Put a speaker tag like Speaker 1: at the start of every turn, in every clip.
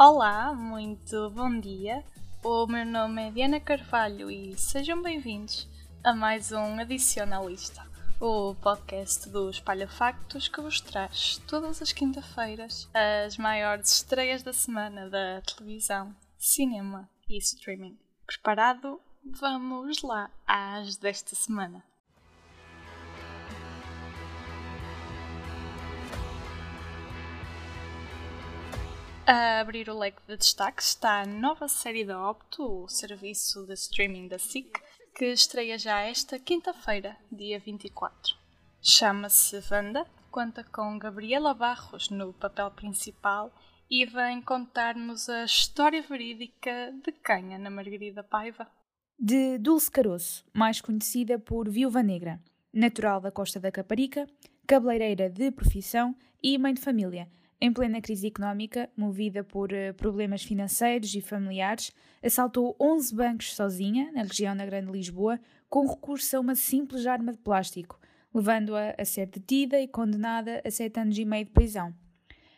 Speaker 1: Olá, muito bom dia. O meu nome é Diana Carvalho e sejam bem-vindos a mais um Adicionalista, o podcast do Espalha Factos que vos traz todas as quinta-feiras as maiores estreias da semana da televisão, cinema e streaming. Preparado? Vamos lá às desta semana. A abrir o leque de destaques está a nova série da Opto, o serviço de streaming da SIC, que estreia já esta quinta-feira, dia 24. Chama-se Vanda, conta com Gabriela Barros no papel principal e vem contar-nos a história verídica de quem, Ana Margarida Paiva?
Speaker 2: De Dulce Caroço, mais conhecida por Viúva Negra, natural da Costa da Caparica, cabeleireira de profissão e mãe de família, em plena crise económica, movida por uh, problemas financeiros e familiares, assaltou 11 bancos sozinha, na região da Grande Lisboa, com recurso a uma simples arma de plástico, levando-a a ser detida e condenada a 7 anos e meio de prisão.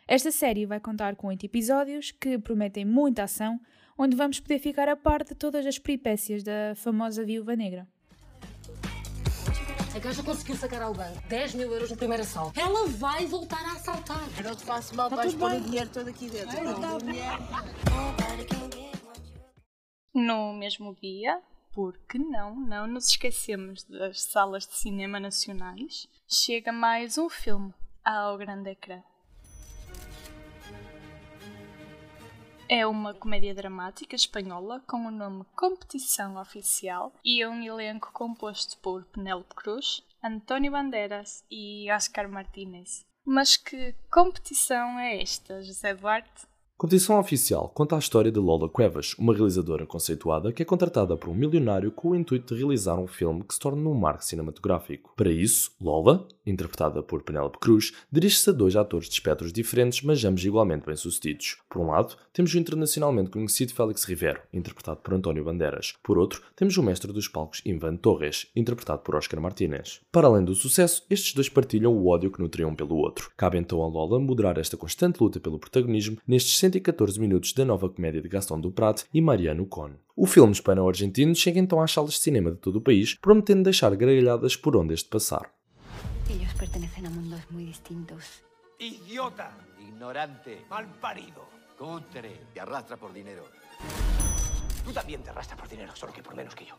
Speaker 2: Esta série vai contar com 8 episódios que prometem muita ação, onde vamos poder ficar a par de todas as peripécias da famosa Viúva Negra.
Speaker 3: A gaja conseguiu sacar ao banco 10 mil euros no primeiro assalto. Ela vai voltar a assaltar.
Speaker 4: Eu não te faço mal, vais pôr o dinheiro todo aqui dentro.
Speaker 1: No mesmo dia, porque não, não nos esquecemos das salas de cinema nacionais, chega mais um filme ao grande ecrã. É uma comédia dramática espanhola com o nome Competição Oficial e é um elenco composto por Penélope Cruz, António Bandeiras e Oscar Martínez. Mas que competição é esta, José Duarte?
Speaker 5: Competição Oficial conta a história de Lola Cuevas, uma realizadora conceituada que é contratada por um milionário com o intuito de realizar um filme que se torne um marco cinematográfico. Para isso, Lola, interpretada por Penélope Cruz, dirige-se a dois atores de espectros diferentes, mas ambos igualmente bem-sucedidos. Por um lado, temos o internacionalmente conhecido Félix Rivero, interpretado por António Bandeiras. Por outro, temos o mestre dos palcos Ivan Torres, interpretado por Oscar Martínez. Para além do sucesso, estes dois partilham o ódio que nutriam pelo outro. Cabe então a Lola moderar esta constante luta pelo protagonismo nestes 114 minutos da nova comédia de Gastão do Prat e Mariano Con. O filme hispano-argentino chega então às salas de cinema de todo o país, prometendo deixar gargalhadas por onde este passar.
Speaker 6: Ellos pertenecen a mundos muy distintos.
Speaker 7: Idiota,
Speaker 8: Ignorante,
Speaker 7: malparido.
Speaker 8: cutre, te arrastra por dinero.
Speaker 7: Tú también te arrastras por dinero, solo que por menos que yo.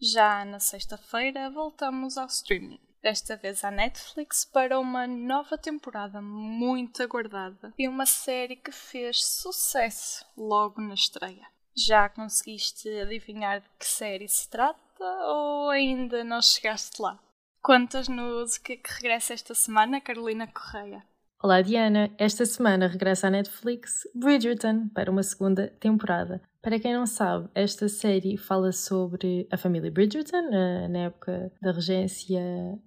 Speaker 1: Já na sexta-feira voltamos ao streaming. Desta vez à Netflix para uma nova temporada muito aguardada e uma série que fez sucesso logo na estreia. Já conseguiste adivinhar de que série se trata ou ainda não chegaste lá? Contas-nos o que é que regressa esta semana, Carolina Correia.
Speaker 9: Olá Diana, esta semana regressa à Netflix Bridgerton para uma segunda temporada. Para quem não sabe, esta série fala sobre a família Bridgerton, na, na época da regência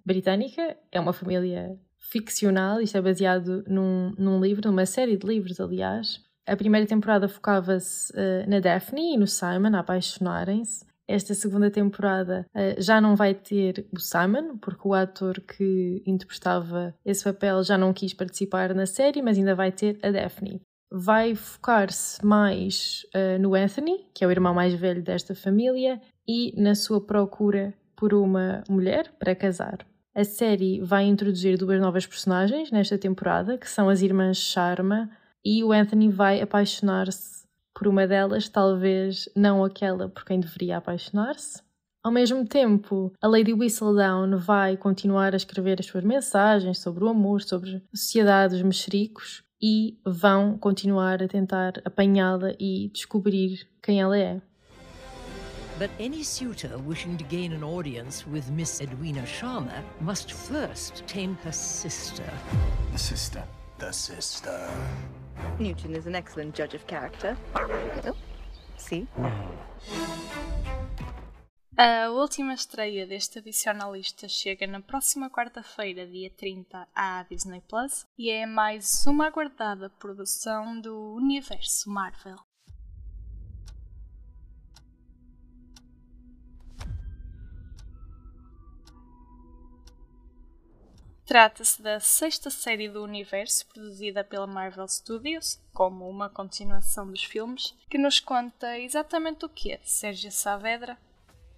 Speaker 9: britânica. É uma família ficcional, isto é baseado num, num livro, numa série de livros, aliás. A primeira temporada focava-se uh, na Daphne e no Simon a apaixonarem-se. Esta segunda temporada uh, já não vai ter o Simon, porque o ator que interpretava esse papel já não quis participar na série, mas ainda vai ter a Daphne. Vai focar-se mais uh, no Anthony, que é o irmão mais velho desta família, e na sua procura por uma mulher para casar. A série vai introduzir duas novas personagens nesta temporada, que são as irmãs Sharma, e o Anthony vai apaixonar-se por uma delas, talvez não aquela por quem deveria apaixonar-se. Ao mesmo tempo, a Lady Whistledown vai continuar a escrever as suas mensagens sobre o amor, sobre a sociedade, os mexericos, e vão continuar a tentar apanhá-la e descobrir quem ela é.
Speaker 10: But any suitor wishing to gain an audience with Miss Edwina Sharma must first tame her sister.
Speaker 7: The sister. The sister.
Speaker 6: Newton is an excellent judge of character. Oh, see?
Speaker 1: A última estreia deste adicionalista chega na próxima quarta-feira, dia 30, à Disney Plus e é mais uma aguardada produção do universo Marvel. Trata-se da sexta série do universo produzida pela Marvel Studios, como uma continuação dos filmes, que nos conta exatamente o que é Sérgio Saavedra.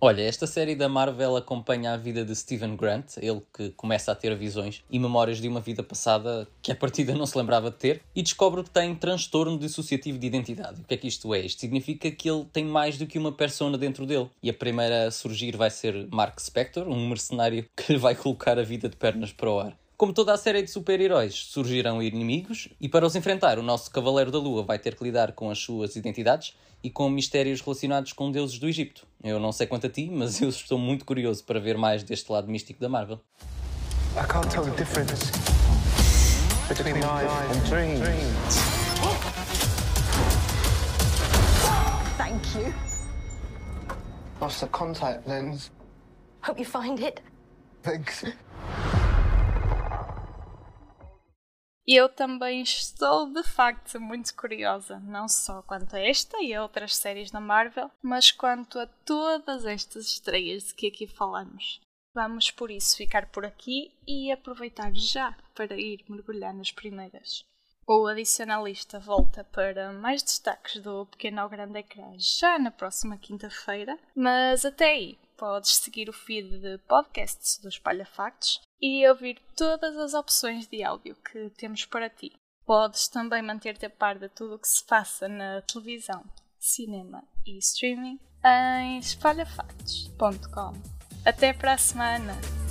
Speaker 11: Olha, esta série da Marvel acompanha a vida de Steven Grant, ele que começa a ter visões e memórias de uma vida passada que a partida não se lembrava de ter, e descobre que tem transtorno dissociativo de identidade. O que é que isto é? Isto significa que ele tem mais do que uma persona dentro dele. E a primeira a surgir vai ser Mark Spector, um mercenário que lhe vai colocar a vida de pernas para o ar. Como toda a série de super-heróis, surgirão inimigos, e para os enfrentar, o nosso Cavaleiro da Lua vai ter que lidar com as suas identidades e com mistérios relacionados com deuses do Egito. Eu não sei quanto a ti, mas eu estou muito curioso para ver mais deste lado místico da Marvel. I can't tell the difference between life and dreams.
Speaker 3: Thank you.
Speaker 12: Lost the contact lens.
Speaker 3: Hope you find it.
Speaker 12: Thanks.
Speaker 1: Eu também estou de facto muito curiosa, não só quanto a esta e a outras séries da Marvel, mas quanto a todas estas estreias de que aqui falamos. Vamos por isso ficar por aqui e aproveitar já para ir mergulhar nas primeiras. O adicionalista volta para mais destaques do Pequeno ao Grande Ecrã já na próxima quinta-feira, mas até aí podes seguir o feed de podcasts do Espalha Factos e ouvir todas as opções de áudio que temos para ti. Podes também manter-te a par de tudo o que se faça na televisão, cinema e streaming em espalhafactos.com. Até para a semana!